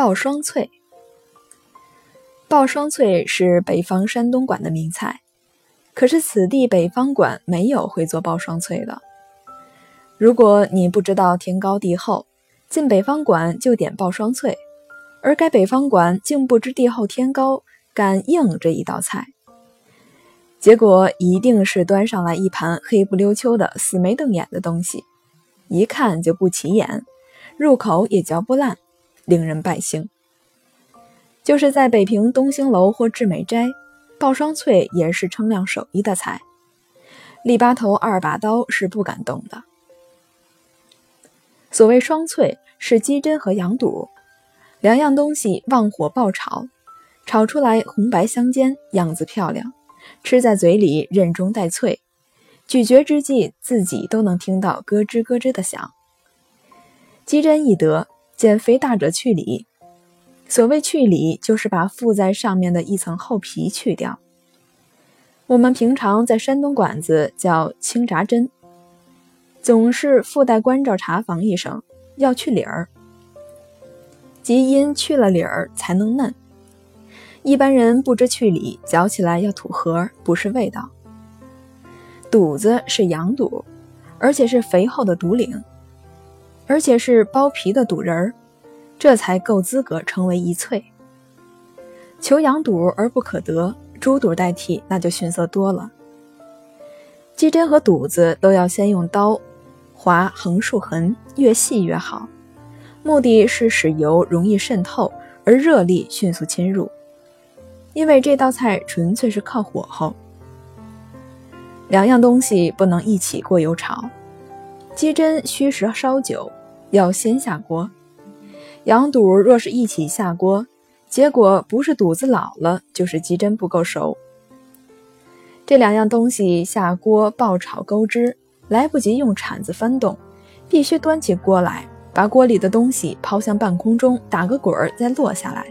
爆双脆，爆双脆是北方山东馆的名菜，可是此地北方馆没有会做爆双脆的。如果你不知道天高地厚，进北方馆就点爆双脆，而该北方馆竟不知地厚天高，敢应这一道菜，结果一定是端上来一盘黑不溜秋的死眉瞪眼的东西，一看就不起眼，入口也嚼不烂。令人败兴。就是在北平东兴楼或致美斋，爆双脆也是称量手艺的菜，利巴头二把刀是不敢动的。所谓双脆，是鸡胗和羊肚两样东西旺火爆炒，炒出来红白相间，样子漂亮，吃在嘴里韧中带脆，咀嚼之际自己都能听到咯吱咯吱的响。鸡胗易得。减肥大者去里，所谓去里，就是把附在上面的一层厚皮去掉。我们平常在山东馆子叫清炸针，总是附带关照茶房一声，要去里儿，即因去了里儿才能嫩。一般人不知去里，嚼起来要吐核，不是味道。肚子是羊肚，而且是肥厚的肚领。而且是剥皮的肚仁儿，这才够资格称为一脆。求羊肚而不可得，猪肚代替那就逊色多了。鸡胗和肚子都要先用刀划横竖痕，越细越好，目的是使油容易渗透，而热力迅速侵入。因为这道菜纯粹是靠火候，两样东西不能一起过油炒，鸡胗需时稍久。要先下锅，羊肚若是一起下锅，结果不是肚子老了，就是鸡胗不够熟。这两样东西下锅爆炒勾汁，来不及用铲子翻动，必须端起锅来，把锅里的东西抛向半空中，打个滚儿再落下来，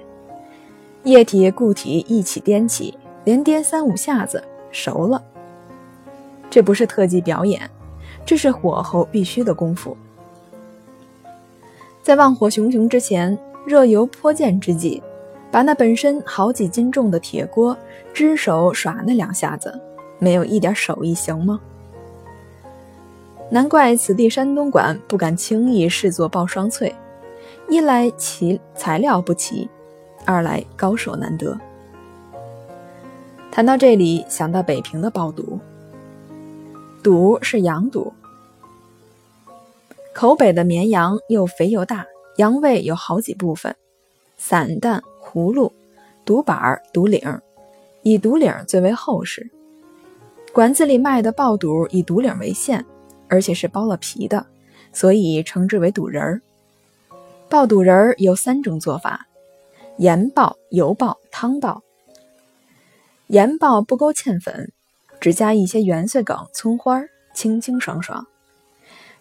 液体固体一起颠起，连颠三五下子，熟了。这不是特技表演，这是火候必须的功夫。在旺火熊熊之前，热油泼溅之际，把那本身好几斤重的铁锅只手耍那两下子，没有一点手艺行吗？难怪此地山东馆不敢轻易试做爆双脆，一来其材料不齐，二来高手难得。谈到这里，想到北平的爆肚，肚是羊肚。口北的绵羊又肥又大，羊胃有好几部分：散蛋、葫芦、独板、儿、独领儿，以独领儿最为厚实。馆子里卖的爆肚以独领为馅，而且是剥了皮的，所以称之为肚仁儿。爆肚仁儿有三种做法：盐爆、油爆、汤爆。盐爆不勾芡粉，只加一些圆碎梗、葱花，清清爽爽。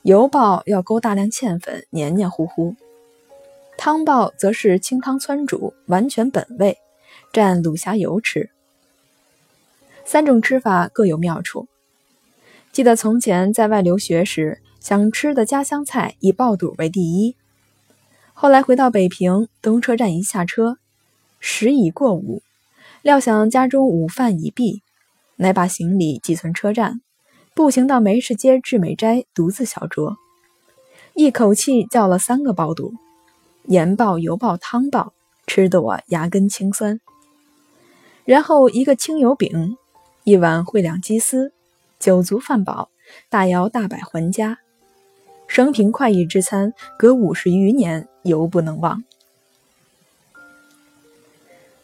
油爆要勾大量芡粉，黏黏糊糊；汤爆则是清汤汆煮，完全本味，蘸卤虾油吃。三种吃法各有妙处。记得从前在外留学时，想吃的家乡菜以爆肚为第一。后来回到北平，东车站一下车，时已过午，料想家中午饭已毕，乃把行李寄存车站。步行到梅市街致美斋，独自小酌，一口气叫了三个爆肚，盐爆、油爆、汤爆，吃得我牙根青酸。然后一个清油饼，一碗烩两鸡丝，酒足饭饱，大摇大摆还家。生平快意之餐，隔五十余年犹不能忘。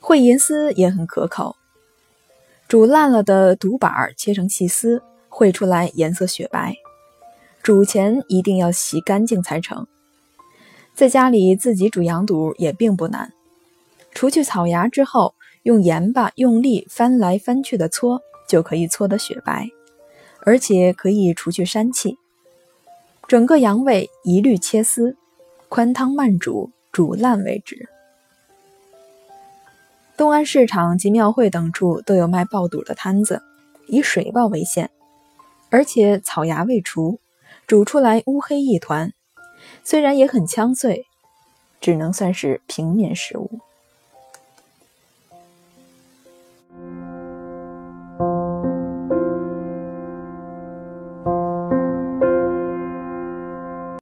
烩银丝也很可口，煮烂了的肚板切成细丝。烩出来颜色雪白，煮前一定要洗干净才成。在家里自己煮羊肚也并不难，除去草芽之后，用盐巴用力翻来翻去的搓，就可以搓得雪白，而且可以除去膻气。整个羊胃一律切丝，宽汤慢煮，煮烂为止。东安市场及庙会等处都有卖爆肚的摊子，以水爆为限。而且草芽未除，煮出来乌黑一团，虽然也很呛碎，只能算是平面食物。